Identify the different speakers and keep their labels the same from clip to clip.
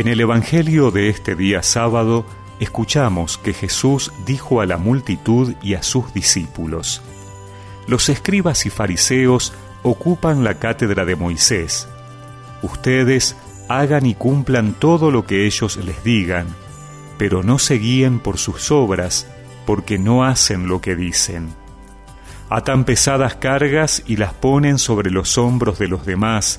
Speaker 1: En el Evangelio de este día sábado escuchamos que Jesús dijo a la multitud y a sus discípulos, Los escribas y fariseos ocupan la cátedra de Moisés. Ustedes hagan y cumplan todo lo que ellos les digan, pero no se guíen por sus obras, porque no hacen lo que dicen. Atan pesadas cargas y las ponen sobre los hombros de los demás,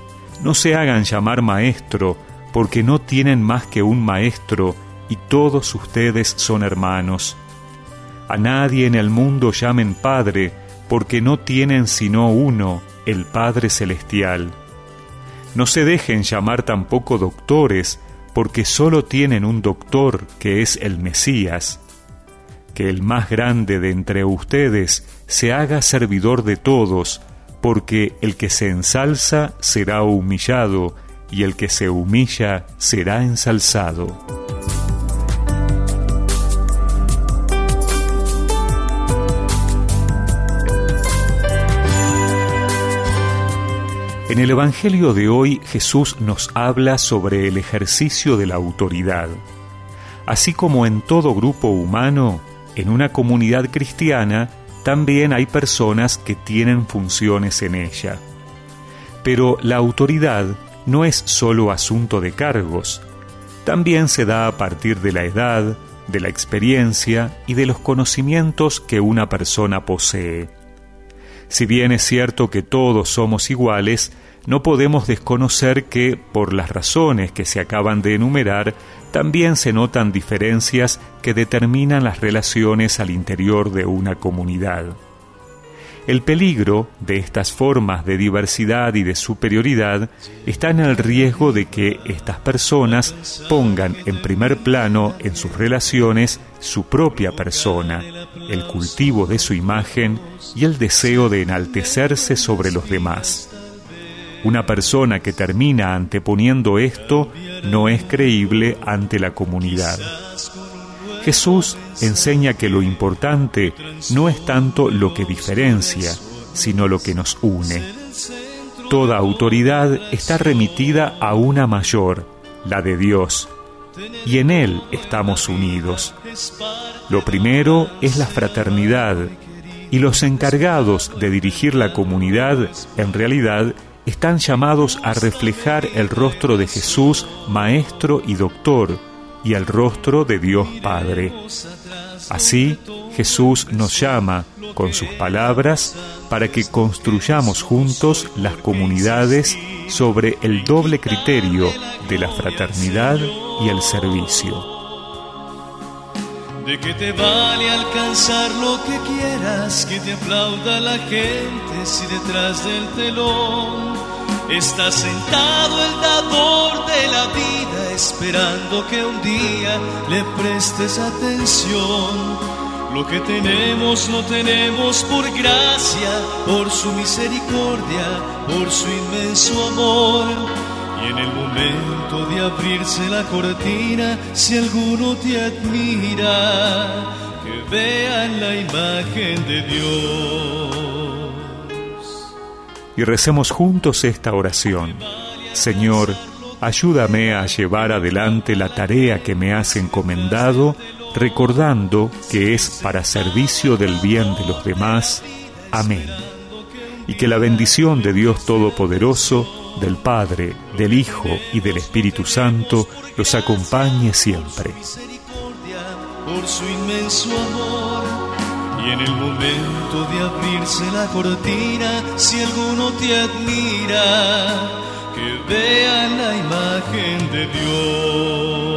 Speaker 1: no se hagan llamar maestro, porque no tienen más que un maestro, y todos ustedes son hermanos. A nadie en el mundo llamen Padre, porque no tienen sino uno, el Padre Celestial. No se dejen llamar tampoco doctores, porque solo tienen un doctor, que es el Mesías. Que el más grande de entre ustedes se haga servidor de todos, porque el que se ensalza será humillado, y el que se humilla será ensalzado. En el Evangelio de hoy Jesús nos habla sobre el ejercicio de la autoridad. Así como en todo grupo humano, en una comunidad cristiana, también hay personas que tienen funciones en ella. Pero la autoridad no es solo asunto de cargos, también se da a partir de la edad, de la experiencia y de los conocimientos que una persona posee. Si bien es cierto que todos somos iguales, no podemos desconocer que, por las razones que se acaban de enumerar, también se notan diferencias que determinan las relaciones al interior de una comunidad. El peligro de estas formas de diversidad y de superioridad está en el riesgo de que estas personas pongan en primer plano en sus relaciones su propia persona, el cultivo de su imagen y el deseo de enaltecerse sobre los demás. Una persona que termina anteponiendo esto no es creíble ante la comunidad. Jesús enseña que lo importante no es tanto lo que diferencia, sino lo que nos une. Toda autoridad está remitida a una mayor, la de Dios, y en Él estamos unidos. Lo primero es la fraternidad, y los encargados de dirigir la comunidad, en realidad, están llamados a reflejar el rostro de Jesús, Maestro y Doctor, y el rostro de Dios Padre. Así, Jesús nos llama con sus palabras para que construyamos juntos las comunidades sobre el doble criterio de la fraternidad y el servicio.
Speaker 2: De que te vale alcanzar lo que quieras, que te aplauda la gente si detrás del telón está sentado el dador de la vida, esperando que un día le prestes atención. Lo que tenemos lo tenemos por gracia, por su misericordia, por su inmenso amor. Y en el momento de abrirse la cortina, si alguno te admira, que vean la imagen de Dios.
Speaker 1: Y recemos juntos esta oración. Señor, ayúdame a llevar adelante la tarea que me has encomendado, recordando que es para servicio del bien de los demás. Amén. Y que la bendición de Dios Todopoderoso, del Padre, del Hijo y del Espíritu Santo los acompañe siempre.
Speaker 2: Por su inmenso amor, y en el momento de abrirse la cortina, si alguno te admira, que vean la imagen de Dios.